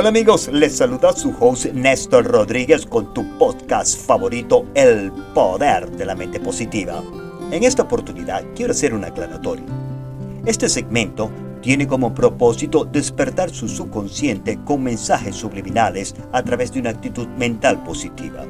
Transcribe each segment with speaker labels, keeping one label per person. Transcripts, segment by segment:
Speaker 1: Hola amigos, les saluda su host Néstor Rodríguez con tu podcast favorito El Poder de la Mente Positiva. En esta oportunidad quiero hacer un aclaratorio. Este segmento tiene como propósito despertar su subconsciente con mensajes subliminales a través de una actitud mental positiva.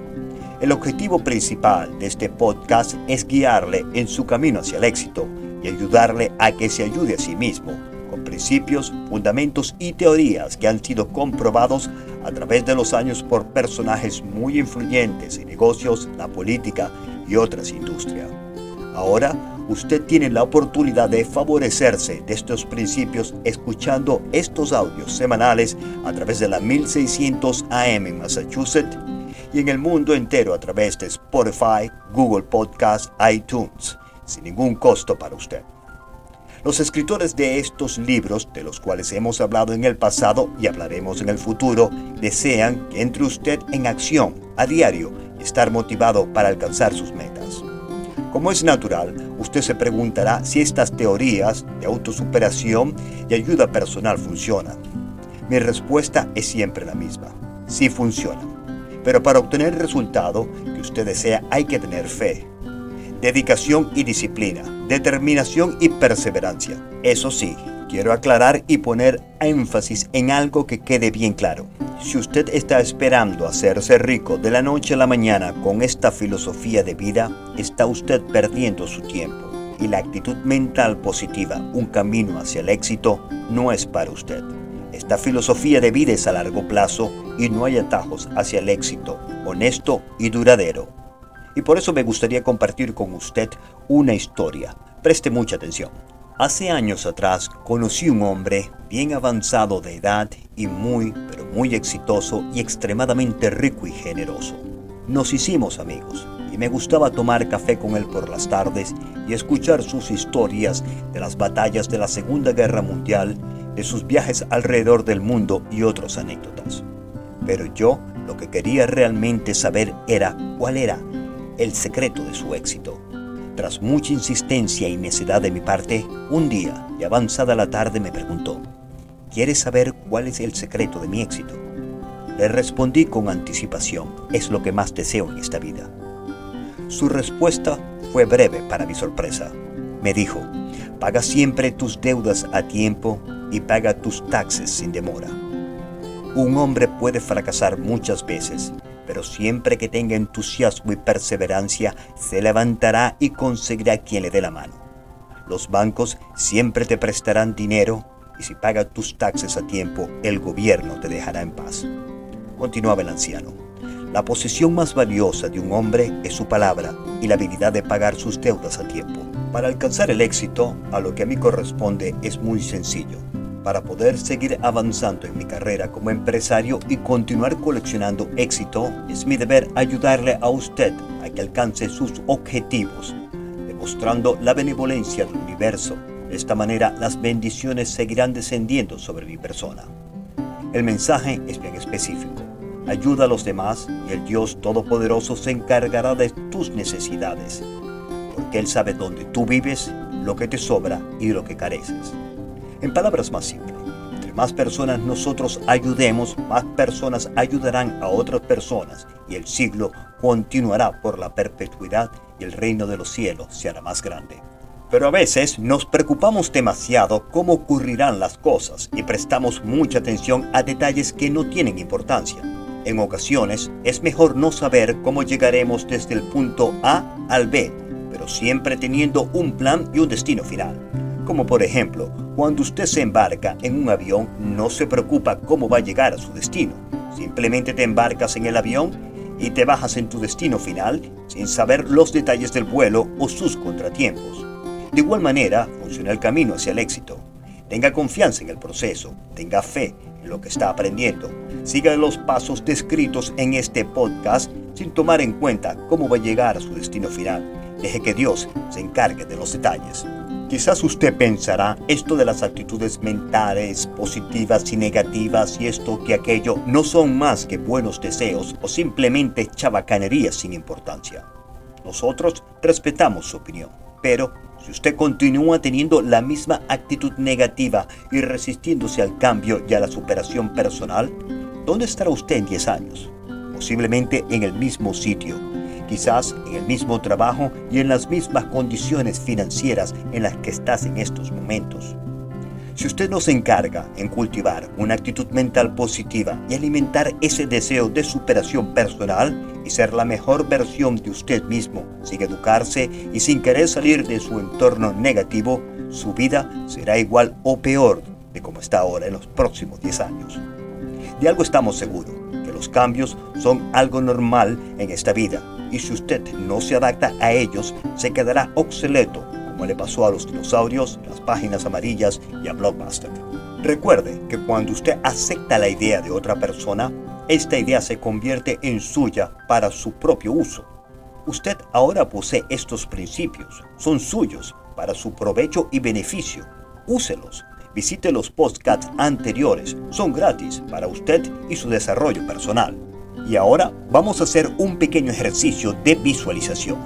Speaker 1: El objetivo principal de este podcast es guiarle en su camino hacia el éxito y ayudarle a que se ayude a sí mismo principios, fundamentos y teorías que han sido comprobados a través de los años por personajes muy influyentes en negocios, la política y otras industrias. Ahora, usted tiene la oportunidad de favorecerse de estos principios escuchando estos audios semanales a través de la 1600 AM en Massachusetts y en el mundo entero a través de Spotify, Google Podcast, iTunes, sin ningún costo para usted. Los escritores de estos libros, de los cuales hemos hablado en el pasado y hablaremos en el futuro, desean que entre usted en acción a diario y estar motivado para alcanzar sus metas. Como es natural, usted se preguntará si estas teorías de autosuperación y ayuda personal funcionan. Mi respuesta es siempre la misma. Sí funcionan. Pero para obtener el resultado que usted desea hay que tener fe, dedicación y disciplina, determinación y perseverancia. Eso sí, quiero aclarar y poner énfasis en algo que quede bien claro. Si usted está esperando hacerse rico de la noche a la mañana con esta filosofía de vida, está usted perdiendo su tiempo. Y la actitud mental positiva, un camino hacia el éxito, no es para usted. Esta filosofía de vida es a largo plazo y no hay atajos hacia el éxito, honesto y duradero y por eso me gustaría compartir con usted una historia. Preste mucha atención. Hace años atrás conocí un hombre bien avanzado de edad y muy, pero muy exitoso y extremadamente rico y generoso. Nos hicimos amigos y me gustaba tomar café con él por las tardes y escuchar sus historias de las batallas de la Segunda Guerra Mundial, de sus viajes alrededor del mundo y otras anécdotas. Pero yo lo que quería realmente saber era cuál era el secreto de su éxito. Tras mucha insistencia y necedad de mi parte, un día, y avanzada la tarde, me preguntó, ¿quieres saber cuál es el secreto de mi éxito? Le respondí con anticipación, es lo que más deseo en esta vida. Su respuesta fue breve para mi sorpresa. Me dijo, paga siempre tus deudas a tiempo y paga tus taxes sin demora. Un hombre puede fracasar muchas veces, pero siempre que tenga entusiasmo y perseverancia, se levantará y conseguirá quien le dé la mano. Los bancos siempre te prestarán dinero y si pagas tus taxes a tiempo, el gobierno te dejará en paz. Continuaba el anciano. La posesión más valiosa de un hombre es su palabra y la habilidad de pagar sus deudas a tiempo. Para alcanzar el éxito, a lo que a mí corresponde es muy sencillo para poder seguir avanzando en mi carrera como empresario y continuar coleccionando éxito, es mi deber ayudarle a usted a que alcance sus objetivos, demostrando la benevolencia del universo. De esta manera las bendiciones seguirán descendiendo sobre mi persona. El mensaje es bien específico. Ayuda a los demás y el Dios Todopoderoso se encargará de tus necesidades, porque Él sabe dónde tú vives, lo que te sobra y lo que careces. En palabras más simples, entre más personas nosotros ayudemos, más personas ayudarán a otras personas y el siglo continuará por la perpetuidad y el reino de los cielos se hará más grande. Pero a veces nos preocupamos demasiado cómo ocurrirán las cosas y prestamos mucha atención a detalles que no tienen importancia. En ocasiones es mejor no saber cómo llegaremos desde el punto A al B, pero siempre teniendo un plan y un destino final. Como por ejemplo, cuando usted se embarca en un avión, no se preocupa cómo va a llegar a su destino. Simplemente te embarcas en el avión y te bajas en tu destino final sin saber los detalles del vuelo o sus contratiempos. De igual manera, funciona el camino hacia el éxito. Tenga confianza en el proceso, tenga fe en lo que está aprendiendo. Siga los pasos descritos en este podcast sin tomar en cuenta cómo va a llegar a su destino final. Deje que Dios se encargue de los detalles. Quizás usted pensará, esto de las actitudes mentales positivas y negativas y esto que aquello no son más que buenos deseos o simplemente chabacanerías sin importancia. Nosotros respetamos su opinión, Pero si usted continúa teniendo la misma actitud negativa y resistiéndose al cambio y a la superación personal, ¿dónde estará usted en 10 años? Posiblemente en el mismo sitio, quizás en el mismo trabajo y en las mismas condiciones financieras en las que estás en estos momentos. Si usted no se encarga en cultivar una actitud mental positiva y alimentar ese deseo de superación personal y ser la mejor versión de usted mismo, sin educarse y sin querer salir de su entorno negativo, su vida será igual o peor de como está ahora en los próximos 10 años. De algo estamos seguros, los cambios son algo normal en esta vida y si usted no se adapta a ellos, se quedará obsoleto como le pasó a los dinosaurios, las páginas amarillas y a Blockbuster. Recuerde que cuando usted acepta la idea de otra persona, esta idea se convierte en suya para su propio uso. Usted ahora posee estos principios, son suyos para su provecho y beneficio. Úselos. Visite los podcasts anteriores, son gratis para usted y su desarrollo personal. Y ahora vamos a hacer un pequeño ejercicio de visualización.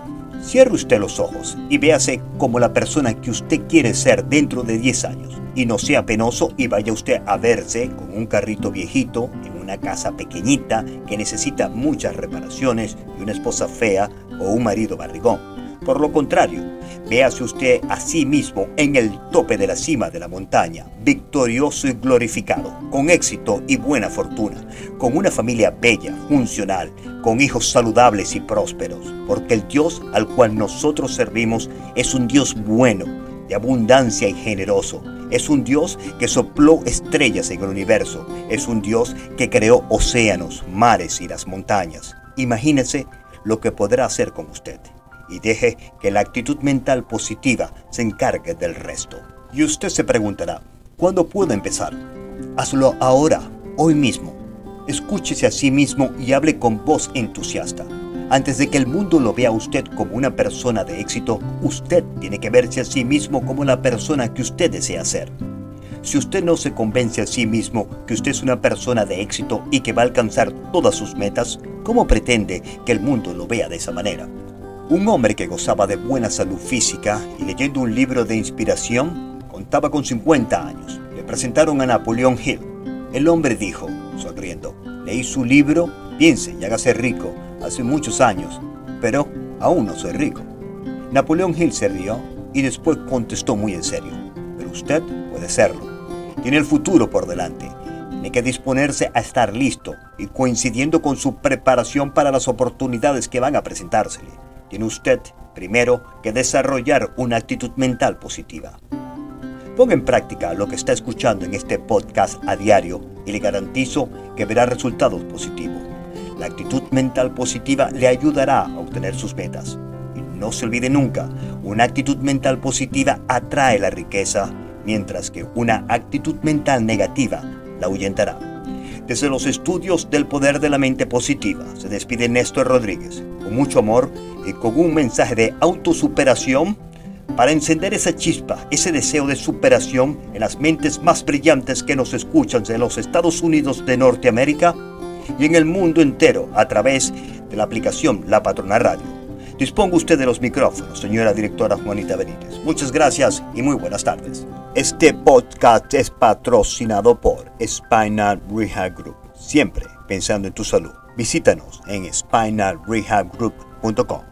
Speaker 1: Cierre usted los ojos y véase como la persona que usted quiere ser dentro de 10 años. Y no sea penoso y vaya usted a verse con un carrito viejito en una casa pequeñita que necesita muchas reparaciones y una esposa fea o un marido barrigón. Por lo contrario, véase usted a sí mismo en el tope de la cima de la montaña, victorioso y glorificado, con éxito y buena fortuna, con una familia bella, funcional, con hijos saludables y prósperos, porque el Dios al cual nosotros servimos es un Dios bueno, de abundancia y generoso. Es un Dios que sopló estrellas en el universo. Es un Dios que creó océanos, mares y las montañas. Imagínese lo que podrá hacer con usted y deje que la actitud mental positiva se encargue del resto. Y usted se preguntará, ¿cuándo puedo empezar? Hazlo ahora, hoy mismo. Escúchese a sí mismo y hable con voz entusiasta. Antes de que el mundo lo vea a usted como una persona de éxito, usted tiene que verse a sí mismo como la persona que usted desea ser. Si usted no se convence a sí mismo que usted es una persona de éxito y que va a alcanzar todas sus metas, ¿cómo pretende que el mundo lo vea de esa manera? Un hombre que gozaba de buena salud física y leyendo un libro de inspiración, contaba con 50 años. Le presentaron a Napoleón Hill. El hombre dijo, sonriendo, leí su libro, piense y hágase rico, hace muchos años, pero aún no soy rico. Napoleón Hill se rió y después contestó muy en serio, pero usted puede serlo. Tiene el futuro por delante. Tiene que disponerse a estar listo y coincidiendo con su preparación para las oportunidades que van a presentársele tiene usted primero que desarrollar una actitud mental positiva. Ponga en práctica lo que está escuchando en este podcast a diario y le garantizo que verá resultados positivos. La actitud mental positiva le ayudará a obtener sus metas. Y no se olvide nunca, una actitud mental positiva atrae la riqueza, mientras que una actitud mental negativa la ahuyentará. Desde los estudios del poder de la mente positiva, se despide Néstor Rodríguez. Con mucho amor, con un mensaje de autosuperación para encender esa chispa, ese deseo de superación en las mentes más brillantes que nos escuchan en los Estados Unidos de Norteamérica y en el mundo entero a través de la aplicación La Patrona Radio. Disponga usted de los micrófonos, señora directora Juanita Benítez. Muchas gracias y muy buenas tardes. Este podcast es patrocinado por Spinal Rehab Group. Siempre pensando en tu salud. Visítanos en spinalrehabgroup.com.